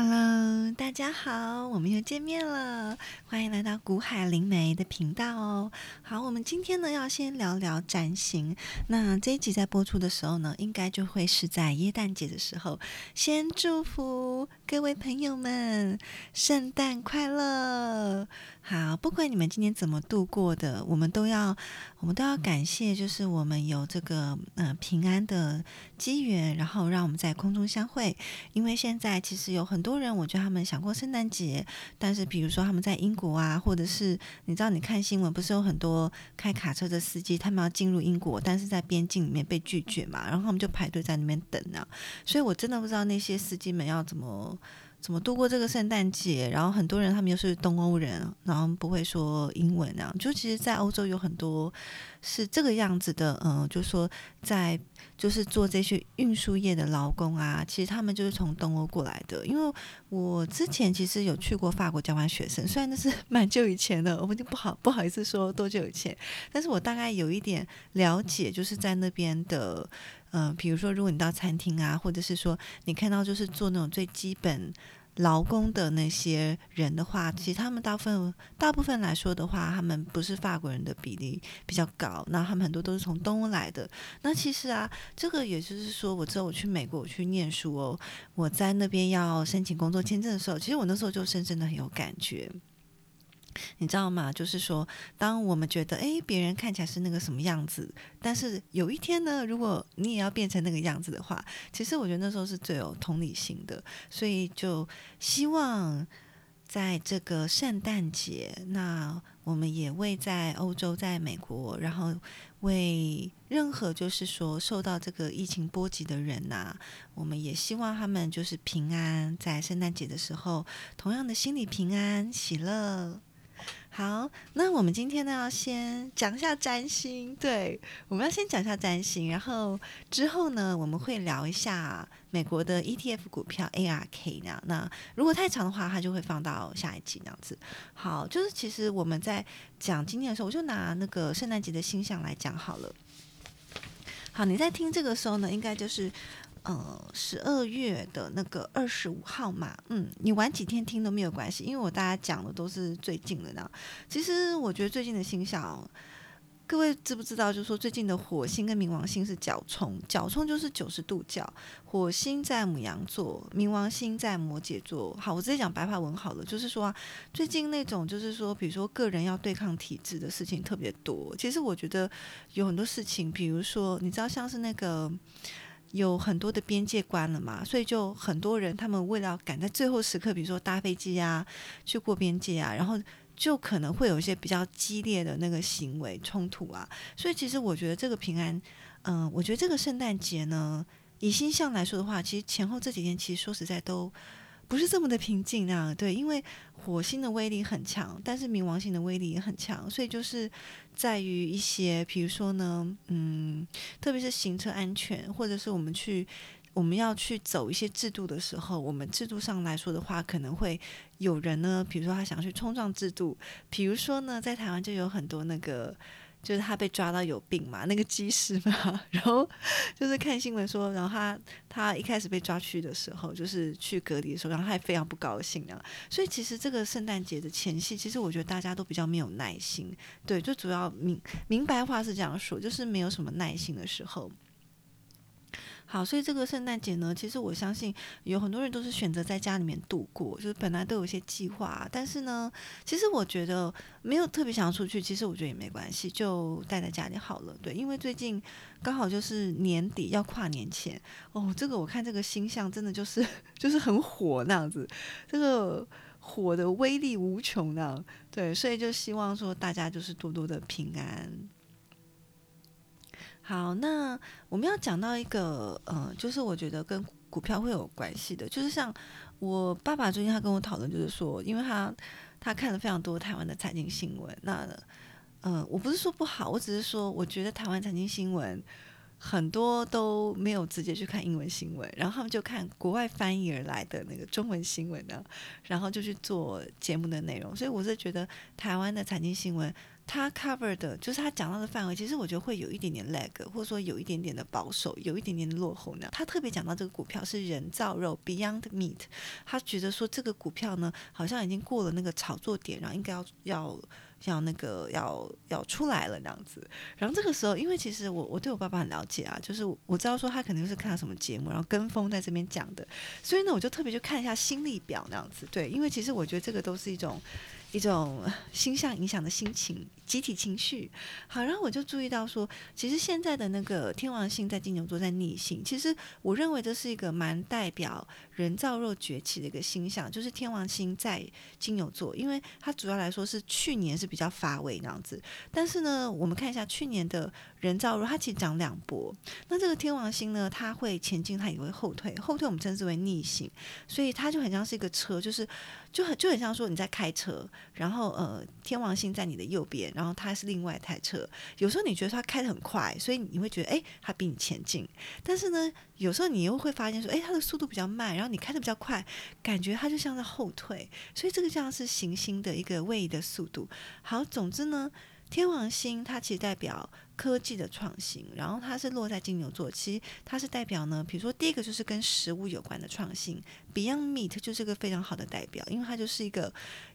Hello，大家好，我们又见面了，欢迎来到古海灵媒的频道哦。好，我们今天呢要先聊聊占星。那这一集在播出的时候呢，应该就会是在耶诞节的时候。先祝福各位朋友们圣诞快乐。好，不管你们今天怎么度过的，我们都要，我们都要感谢，就是我们有这个呃平安的机缘，然后让我们在空中相会。因为现在其实有很多人，我觉得他们想过圣诞节，但是比如说他们在英国啊，或者是你知道，你看新闻不是有很多开卡车的司机，他们要进入英国，但是在边境里面被拒绝嘛，然后他们就排队在那边等啊。所以我真的不知道那些司机们要怎么。怎么度过这个圣诞节？然后很多人他们又是东欧人，然后不会说英文啊。就其实，在欧洲有很多是这个样子的，嗯，就说在就是做这些运输业的劳工啊，其实他们就是从东欧过来的。因为我之前其实有去过法国交换学生，虽然那是 蛮久以前的，我们就不好不好意思说多久以前，但是我大概有一点了解，就是在那边的。嗯，比如说，如果你到餐厅啊，或者是说你看到就是做那种最基本劳工的那些人的话，其实他们大部分大部分来说的话，他们不是法国人的比例比较高，那他们很多都是从东欧来的。那其实啊，这个也就是说，我知道我去美国我去念书哦，我在那边要申请工作签证的时候，其实我那时候就深深的很有感觉。你知道吗？就是说，当我们觉得诶，别人看起来是那个什么样子，但是有一天呢，如果你也要变成那个样子的话，其实我觉得那时候是最有同理心的。所以就希望在这个圣诞节，那我们也为在欧洲、在美国，然后为任何就是说受到这个疫情波及的人呐，我们也希望他们就是平安，在圣诞节的时候，同样的心理平安、喜乐。好，那我们今天呢要先讲一下占星，对，我们要先讲一下占星，然后之后呢我们会聊一下美国的 ETF 股票 ARK 那样。那如果太长的话，它就会放到下一集那样子。好，就是其实我们在讲今天的时候，我就拿那个圣诞节的星象来讲好了。好，你在听这个时候呢，应该就是。呃，十二月的那个二十五号嘛，嗯，你晚几天听都没有关系，因为我大家讲的都是最近的呢。其实我觉得最近的星象，各位知不知道？就是说最近的火星跟冥王星是角冲，角冲就是九十度角，火星在母羊座，冥王星在摩羯座。好，我直接讲白话文好了，就是说啊最近那种就是说，比如说个人要对抗体制的事情特别多。其实我觉得有很多事情，比如说你知道，像是那个。有很多的边界关了嘛，所以就很多人他们为了赶在最后时刻，比如说搭飞机啊，去过边界啊，然后就可能会有一些比较激烈的那个行为冲突啊。所以其实我觉得这个平安，嗯，我觉得这个圣诞节呢，以星象来说的话，其实前后这几天其实说实在都。不是这么的平静啊，对，因为火星的威力很强，但是冥王星的威力也很强，所以就是在于一些，比如说呢，嗯，特别是行车安全，或者是我们去我们要去走一些制度的时候，我们制度上来说的话，可能会有人呢，比如说他想去冲撞制度，比如说呢，在台湾就有很多那个。就是他被抓到有病嘛，那个机师嘛，然后就是看新闻说，然后他他一开始被抓去的时候，就是去隔离的时候，然后他也非常不高兴啊。所以其实这个圣诞节的前夕，其实我觉得大家都比较没有耐心，对，就主要明明白话是这样说，就是没有什么耐心的时候。好，所以这个圣诞节呢，其实我相信有很多人都是选择在家里面度过，就是本来都有一些计划，但是呢，其实我觉得没有特别想要出去，其实我觉得也没关系，就待在家里好了。对，因为最近刚好就是年底要跨年前哦，这个我看这个星象真的就是 就是很火那样子，这个火的威力无穷那样，对，所以就希望说大家就是多多的平安。好，那我们要讲到一个，呃，就是我觉得跟股票会有关系的，就是像我爸爸最近他跟我讨论，就是说，因为他他看了非常多台湾的财经新闻，那，嗯，我不是说不好，我只是说，我觉得台湾财经新闻很多都没有直接去看英文新闻，然后他们就看国外翻译而来的那个中文新闻呢，然后就去做节目的内容，所以我是觉得台湾的财经新闻。他 cover 的，就是他讲到的范围，其实我觉得会有一点点 lag，或者说有一点点的保守，有一点点落后呢。他特别讲到这个股票是人造肉 Beyond Meat，他觉得说这个股票呢，好像已经过了那个炒作点，然后应该要要。要那个要要出来了那样子，然后这个时候，因为其实我我对我爸爸很了解啊，就是我知道说他肯定是看了什么节目，然后跟风在这边讲的，所以呢，我就特别去看一下心力表那样子，对，因为其实我觉得这个都是一种一种 星象影响的心情。集体情绪，好，然后我就注意到说，其实现在的那个天王星在金牛座在逆行，其实我认为这是一个蛮代表人造肉崛起的一个星象，就是天王星在金牛座，因为它主要来说是去年是比较乏味那样子，但是呢，我们看一下去年的人造肉，它其实涨两波，那这个天王星呢，它会前进，它也会后退，后退我们称之为逆行，所以它就很像是一个车，就是就很就很像说你在开车，然后呃，天王星在你的右边。然后它是另外一台车，有时候你觉得它开的很快，所以你会觉得哎，它比你前进。但是呢，有时候你又会发现说，哎，它的速度比较慢，然后你开的比较快，感觉它就像在后退。所以这个像是行星的一个位移的速度。好，总之呢。天王星它其实代表科技的创新，然后它是落在金牛座，其实它是代表呢，比如说第一个就是跟食物有关的创新，Beyond Meat 就是个非常好的代表，因为它就是一个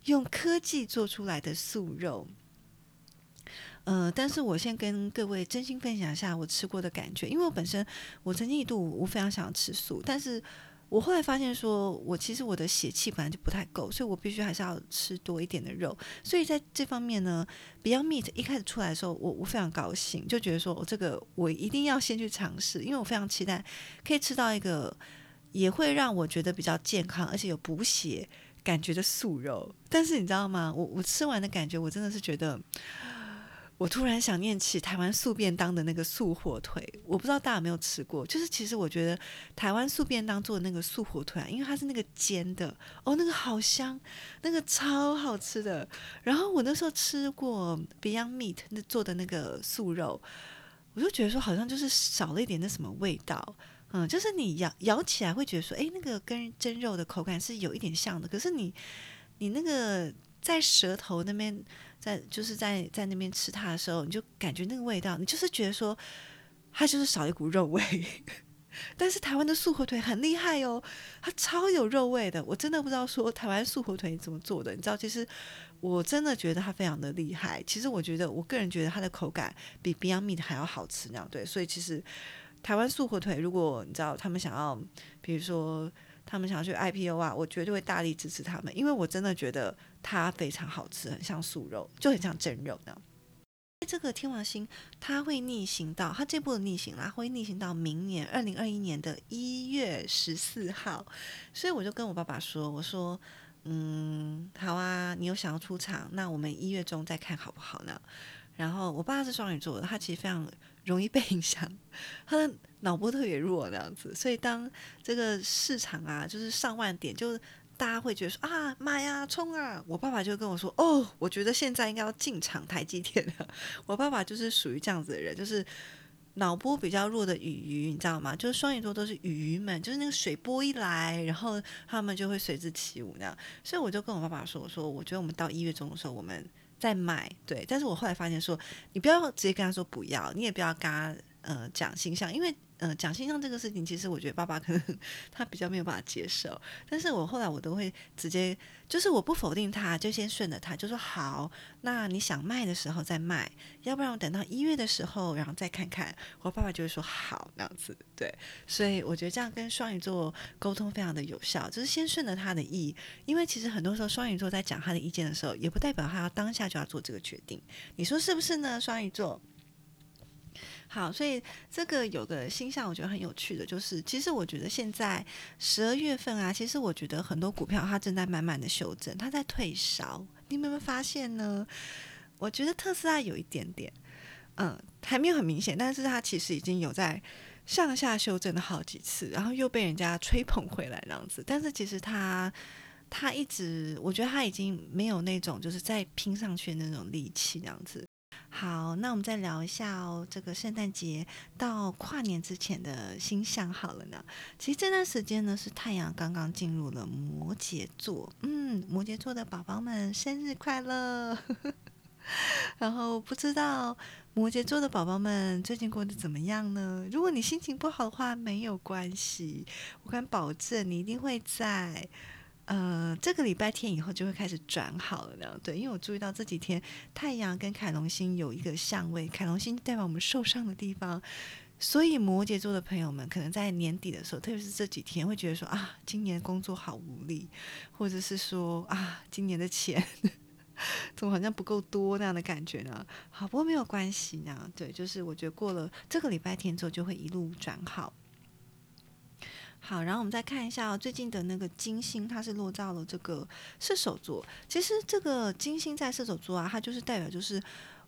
用科技做出来的素肉。呃，但是我先跟各位真心分享一下我吃过的感觉，因为我本身我曾经一度我非常想吃素，但是我后来发现说，我其实我的血气本来就不太够，所以我必须还是要吃多一点的肉。所以在这方面呢，Beyond Meat 一开始出来的时候，我我非常高兴，就觉得说我这个我一定要先去尝试，因为我非常期待可以吃到一个也会让我觉得比较健康，而且有补血感觉的素肉。但是你知道吗？我我吃完的感觉，我真的是觉得。我突然想念起台湾素便当的那个素火腿，我不知道大家有没有吃过。就是其实我觉得台湾素便当做的那个素火腿啊，因为它是那个煎的哦，那个好香，那个超好吃的。然后我那时候吃过 Beyond Meat 那做的那个素肉，我就觉得说好像就是少了一点那什么味道，嗯，就是你咬咬起来会觉得说，哎，那个跟真肉的口感是有一点像的，可是你你那个。在舌头那边，在就是在在那边吃它的时候，你就感觉那个味道，你就是觉得说，它就是少一股肉味。但是台湾的素火腿很厉害哦，它超有肉味的。我真的不知道说台湾素火腿怎么做的，你知道，其实我真的觉得它非常的厉害。其实我觉得，我个人觉得它的口感比 Beyond Meat 还要好吃那样。对，所以其实台湾素火腿，如果你知道他们想要，比如说。他们想要去 IPO 啊，我绝对会大力支持他们，因为我真的觉得它非常好吃，很像素肉，就很像蒸肉那样。这个天王星它会逆行到，它这波逆行啦，会逆行到明年二零二一年的一月十四号，所以我就跟我爸爸说，我说，嗯，好啊，你有想要出场，那我们一月中再看好不好呢？然后我爸是双鱼座的，他其实非常容易被影响，他的。脑波特别弱那样子，所以当这个市场啊，就是上万点，就大家会觉得说啊，买呀，冲啊！我爸爸就跟我说，哦，我觉得现在应该要进场台积电了。我爸爸就是属于这样子的人，就是脑波比较弱的鱼鱼，你知道吗？就是双鱼座都是鱼鱼们，就是那个水波一来，然后他们就会随之起舞那样。所以我就跟我爸爸说，我说我觉得我们到一月中的时候，我们在买，对。但是我后来发现说，你不要直接跟他说不要，你也不要跟他呃讲形象，因为。呃，讲形象这个事情，其实我觉得爸爸可能他比较没有办法接受。但是我后来我都会直接，就是我不否定他，就先顺着他，就说好，那你想卖的时候再卖，要不然我等到一月的时候，然后再看看。我爸爸就会说好那样子，对。所以我觉得这样跟双鱼座沟通非常的有效，就是先顺着他的意，因为其实很多时候双鱼座在讲他的意见的时候，也不代表他要当下就要做这个决定。你说是不是呢？双鱼座？好，所以这个有个星象，我觉得很有趣的，就是其实我觉得现在十二月份啊，其实我觉得很多股票它正在慢慢的修正，它在退烧。你有没有发现呢？我觉得特斯拉有一点点，嗯，还没有很明显，但是它其实已经有在上下修正了好几次，然后又被人家吹捧回来这样子。但是其实它它一直，我觉得它已经没有那种就是再拼上去的那种力气这样子。好，那我们再聊一下哦，这个圣诞节到跨年之前的星象好了呢。其实这段时间呢，是太阳刚刚进入了摩羯座，嗯，摩羯座的宝宝们生日快乐！然后不知道摩羯座的宝宝们最近过得怎么样呢？如果你心情不好的话，没有关系，我敢保证你一定会在呃这个礼拜天以后就会开始转好了呢。对，因为我注意到这几天太阳跟凯龙星有一个相位，凯龙星代表我们受伤的地方。所以摩羯座的朋友们，可能在年底的时候，特别是这几天，会觉得说啊，今年工作好无力，或者是说啊，今年的钱 怎么好像不够多那样的感觉呢？好，不过没有关系呢。对，就是我觉得过了这个礼拜天之后，就会一路转好。好，然后我们再看一下最近的那个金星，它是落到了这个射手座。其实这个金星在射手座啊，它就是代表就是。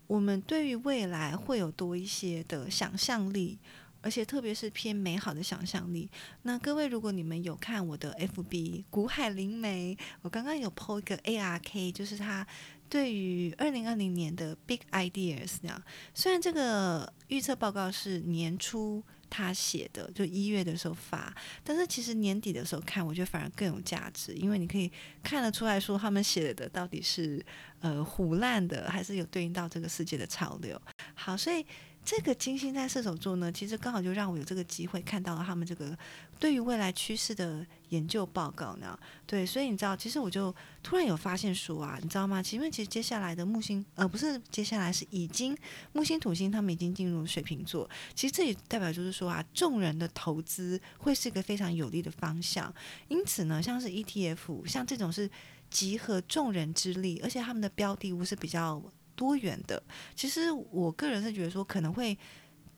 我们对于未来会有多一些的想象力，而且特别是偏美好的想象力。那各位，如果你们有看我的 FB 古海灵媒，我刚刚有 PO 一个 ARK，就是他对于二零二零年的 Big Ideas 那样。虽然这个预测报告是年初。他写的就一月的时候发，但是其实年底的时候看，我觉得反而更有价值，因为你可以看得出来说他们写的到底是呃胡烂的，还是有对应到这个世界的潮流。好，所以。这个金星在射手座呢，其实刚好就让我有这个机会看到了他们这个对于未来趋势的研究报告呢。对，所以你知道，其实我就突然有发现说啊，你知道吗？因为其实接下来的木星，呃，不是接下来是已经木星、土星他们已经进入水瓶座。其实这也代表就是说啊，众人的投资会是一个非常有利的方向。因此呢，像是 ETF，像这种是集合众人之力，而且他们的标的物是比较。多元的，其实我个人是觉得说，可能会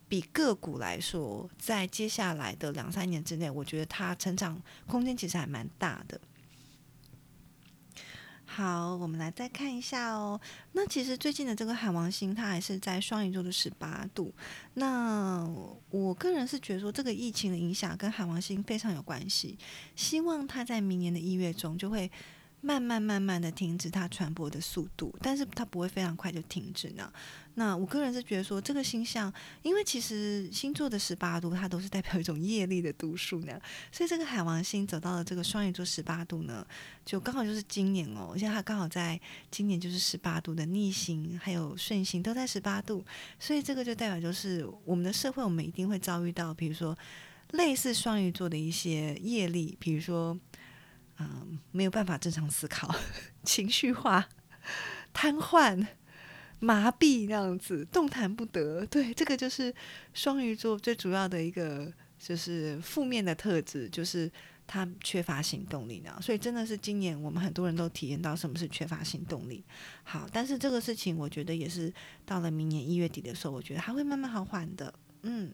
比个股来说，在接下来的两三年之内，我觉得它成长空间其实还蛮大的。好，我们来再看一下哦。那其实最近的这个海王星，它还是在双鱼座的十八度。那我个人是觉得说，这个疫情的影响跟海王星非常有关系。希望它在明年的一月中就会。慢慢慢慢的停止它传播的速度，但是它不会非常快就停止呢。那我个人是觉得说，这个星象，因为其实星座的十八度，它都是代表一种业力的度数呢。所以这个海王星走到了这个双鱼座十八度呢，就刚好就是今年哦，而且它刚好在今年就是十八度的逆行，还有顺行都在十八度，所以这个就代表就是我们的社会，我们一定会遭遇到，比如说类似双鱼座的一些业力，比如说。嗯，没有办法正常思考，情绪化、瘫痪、麻痹那样子，动弹不得。对，这个就是双鱼座最主要的一个，就是负面的特质，就是他缺乏行动力呢。所以真的是今年我们很多人都体验到什么是缺乏行动力。好，但是这个事情我觉得也是到了明年一月底的时候，我觉得还会慢慢好缓的。嗯，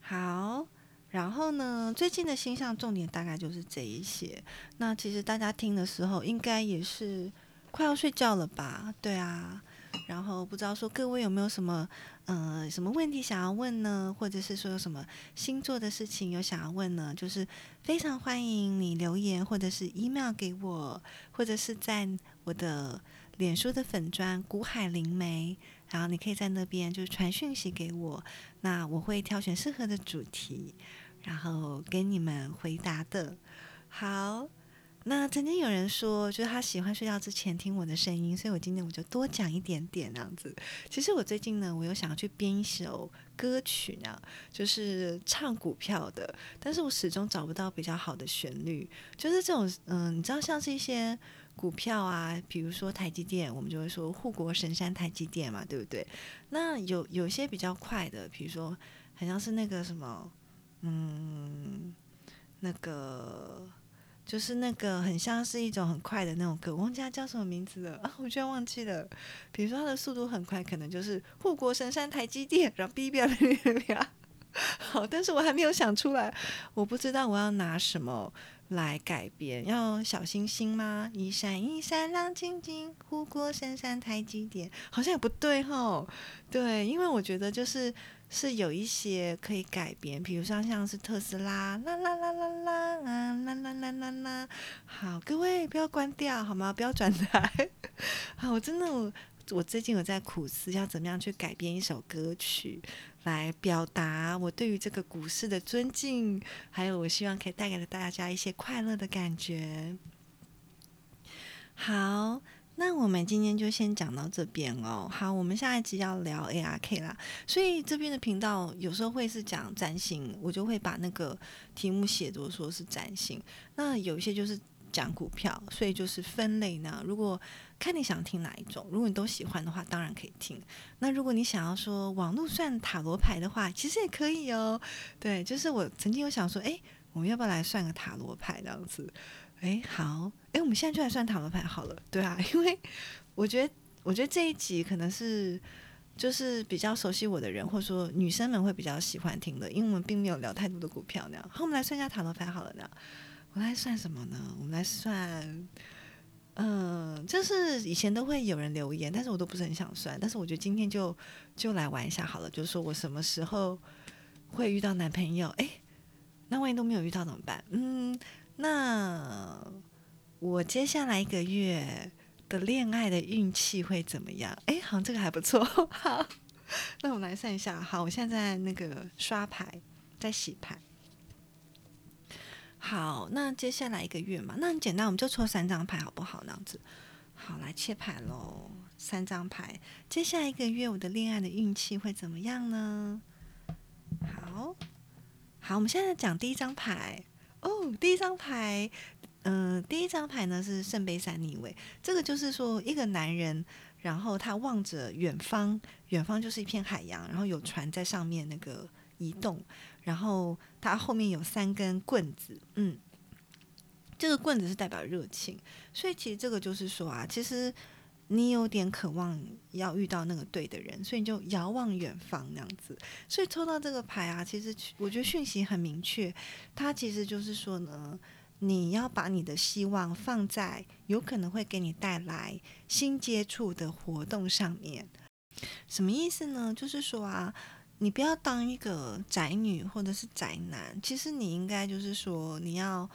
好。然后呢，最近的星象重点大概就是这一些。那其实大家听的时候，应该也是快要睡觉了吧？对啊。然后不知道说各位有没有什么呃什么问题想要问呢？或者是说有什么星座的事情有想要问呢？就是非常欢迎你留言或者是 email 给我，或者是在我的脸书的粉砖古海灵媒，然后你可以在那边就是传讯息给我，那我会挑选适合的主题。然后给你们回答的，好。那曾经有人说，就是他喜欢睡觉之前听我的声音，所以我今天我就多讲一点点那样子。其实我最近呢，我又想要去编一首歌曲呢，就是唱股票的，但是我始终找不到比较好的旋律。就是这种，嗯，你知道，像是一些股票啊，比如说台积电，我们就会说护国神山台积电嘛，对不对？那有有些比较快的，比如说，好像是那个什么。嗯，那个就是那个很像是一种很快的那种歌，我忘记它叫什么名字了啊！我居然忘记了。比如说它的速度很快，可能就是护国神山台积电，然后哔哔哔哔哔。好，但是我还没有想出来，我不知道我要拿什么来改编。要小星星吗？一闪一闪亮晶晶，护国神山台积电，好像也不对哈。对，因为我觉得就是。是有一些可以改编，比如说像是特斯拉，啦啦啦啦啦啊，啦啦啦啦啦。好，各位不要关掉好吗？不要转台。好，我真的我我最近有在苦思，要怎么样去改编一首歌曲，来表达我对于这个股市的尊敬，还有我希望可以带给大家一些快乐的感觉。好。那我们今天就先讲到这边哦。好，我们下一集要聊 ARK 啦，所以这边的频道有时候会是讲占星，我就会把那个题目写作说是占星。那有一些就是讲股票，所以就是分类呢。如果看你想听哪一种，如果你都喜欢的话，当然可以听。那如果你想要说网络算塔罗牌的话，其实也可以哦。对，就是我曾经有想说，哎，我们要不要来算个塔罗牌这样子？哎，好，哎，我们现在就来算塔罗牌好了，对啊，因为我觉得，我觉得这一集可能是就是比较熟悉我的人，或者说女生们会比较喜欢听的，因为我们并没有聊太多的股票那样。好，我们来算一下塔罗牌好了呢。我来算什么呢？我们来算，嗯，就是以前都会有人留言，但是我都不是很想算，但是我觉得今天就就来玩一下好了，就是说我什么时候会遇到男朋友？哎，那万一都没有遇到怎么办？嗯。那我接下来一个月的恋爱的运气会怎么样？哎，好像这个还不错。好，那我们来算一下。好，我现在那个刷牌，在洗牌。好，那接下来一个月嘛，那很简单，我们就抽三张牌，好不好？那样子。好，来切牌喽。三张牌，接下来一个月我的恋爱的运气会怎么样呢？好，好，我们现在讲第一张牌。哦，第一张牌，嗯，第一张牌呢是圣杯三逆位，这个就是说一个男人，然后他望着远方，远方就是一片海洋，然后有船在上面那个移动，然后他后面有三根棍子，嗯，这个棍子是代表热情，所以其实这个就是说啊，其实。你有点渴望要遇到那个对的人，所以你就遥望远方那样子。所以抽到这个牌啊，其实我觉得讯息很明确，它其实就是说呢，你要把你的希望放在有可能会给你带来新接触的活动上面。什么意思呢？就是说啊，你不要当一个宅女或者是宅男，其实你应该就是说你要。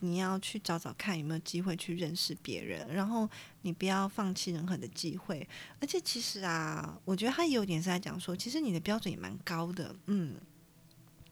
你要去找找看有没有机会去认识别人，然后你不要放弃任何的机会。而且其实啊，我觉得他有点是在讲说，其实你的标准也蛮高的，嗯，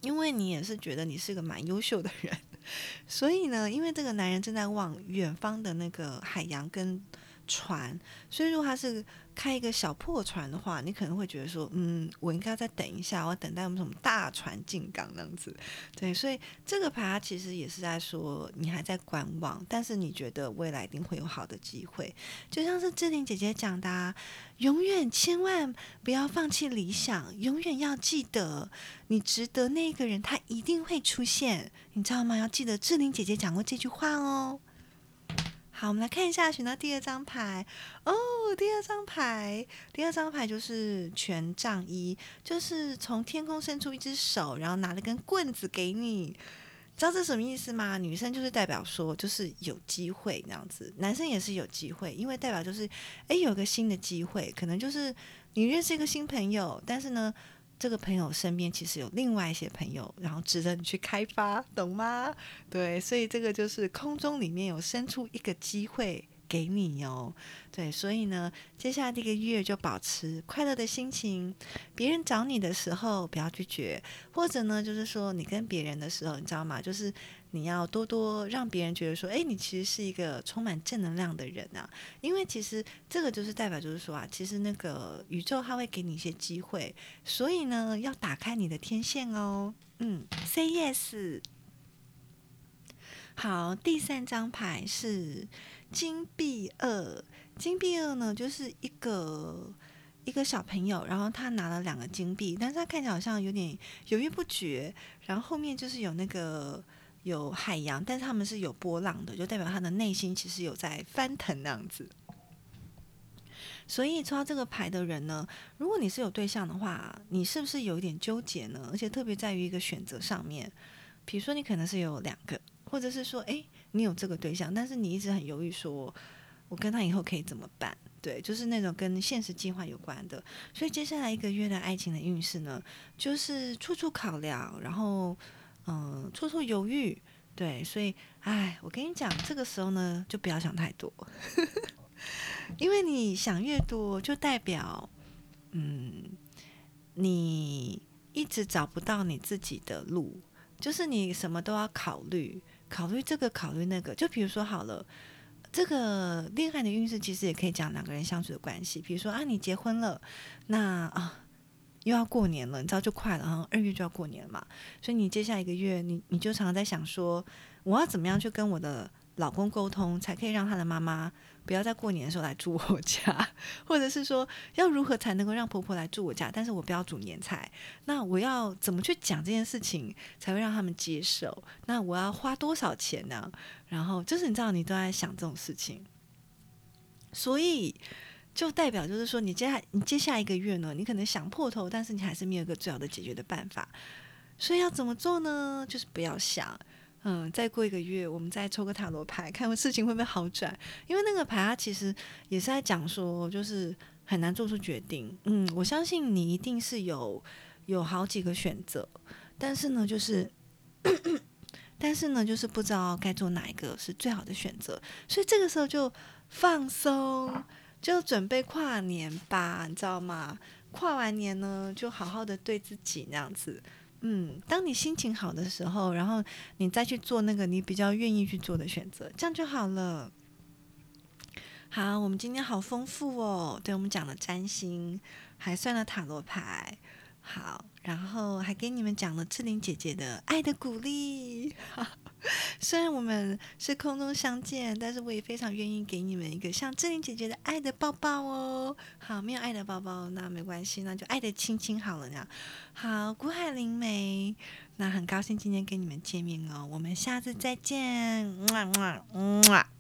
因为你也是觉得你是个蛮优秀的人，所以呢，因为这个男人正在往远方的那个海洋跟船，所以如果他是。开一个小破船的话，你可能会觉得说，嗯，我应该再等一下，我等待我们什么大船进港那样子。对，所以这个牌它其实也是在说，你还在观望，但是你觉得未来一定会有好的机会。就像是志玲姐姐讲的，永远千万不要放弃理想，永远要记得你值得那个人，他一定会出现，你知道吗？要记得志玲姐姐讲过这句话哦。好，我们来看一下，选到第二张牌哦。第二张牌，第二张牌就是权杖一，就是从天空伸出一只手，然后拿了根棍子给你。知道这什么意思吗？女生就是代表说，就是有机会那样子；男生也是有机会，因为代表就是，诶，有个新的机会，可能就是你认识一个新朋友，但是呢。这个朋友身边其实有另外一些朋友，然后值得你去开发，懂吗？对，所以这个就是空中里面有伸出一个机会。给你哟，对，所以呢，接下来这个月就保持快乐的心情。别人找你的时候，不要拒绝；或者呢，就是说你跟别人的时候，你知道吗？就是你要多多让别人觉得说，哎，你其实是一个充满正能量的人啊。因为其实这个就是代表，就是说啊，其实那个宇宙它会给你一些机会，所以呢，要打开你的天线哦。嗯，Say yes。好，第三张牌是。金币二，金币二呢，就是一个一个小朋友，然后他拿了两个金币，但是他看起来好像有点犹豫不决。然后后面就是有那个有海洋，但是他们是有波浪的，就代表他的内心其实有在翻腾那样子。所以抽到这个牌的人呢，如果你是有对象的话，你是不是有一点纠结呢？而且特别在于一个选择上面，比如说你可能是有两个，或者是说，哎。你有这个对象，但是你一直很犹豫，说我跟他以后可以怎么办？对，就是那种跟现实计划有关的。所以接下来一个月的爱情的运势呢，就是处处考量，然后嗯，处处犹豫。对，所以哎，我跟你讲，这个时候呢，就不要想太多，因为你想越多，就代表嗯，你一直找不到你自己的路，就是你什么都要考虑。考虑这个，考虑那个，就比如说好了，这个恋爱的运势其实也可以讲两个人相处的关系。比如说啊，你结婚了，那啊又要过年了，你知道就快了，哈，二月就要过年了嘛。所以你接下来一个月，你你就常常在想说，我要怎么样去跟我的老公沟通，才可以让他的妈妈不要在过年的时候来住我家，或者是说要如何才能够让婆婆来住我家，但是我不要煮年菜。那我要怎么去讲这件事情才会让他们接受？那我要花多少钱呢？然后就是你知道，你都在想这种事情，所以就代表就是说，你接下你接下一个月呢，你可能想破头，但是你还是没有一个最好的解决的办法。所以要怎么做呢？就是不要想。嗯，再过一个月，我们再抽个塔罗牌，看事情会不会好转。因为那个牌它其实也是在讲说，就是很难做出决定。嗯，我相信你一定是有有好几个选择，但是呢，就是但是呢，就是不知道该做哪一个是最好的选择。所以这个时候就放松，就准备跨年吧，你知道吗？跨完年呢，就好好的对自己那样子。嗯，当你心情好的时候，然后你再去做那个你比较愿意去做的选择，这样就好了。好，我们今天好丰富哦，对我们讲了占星，还算了塔罗牌，好，然后还给你们讲了志玲姐姐的爱的鼓励。虽然我们是空中相见，但是我也非常愿意给你们一个像志玲姐姐的爱的抱抱哦。好，没有爱的抱抱那没关系，那就爱的亲亲好了呢。好，古海灵梅，那很高兴今天跟你们见面哦，我们下次再见，么么么。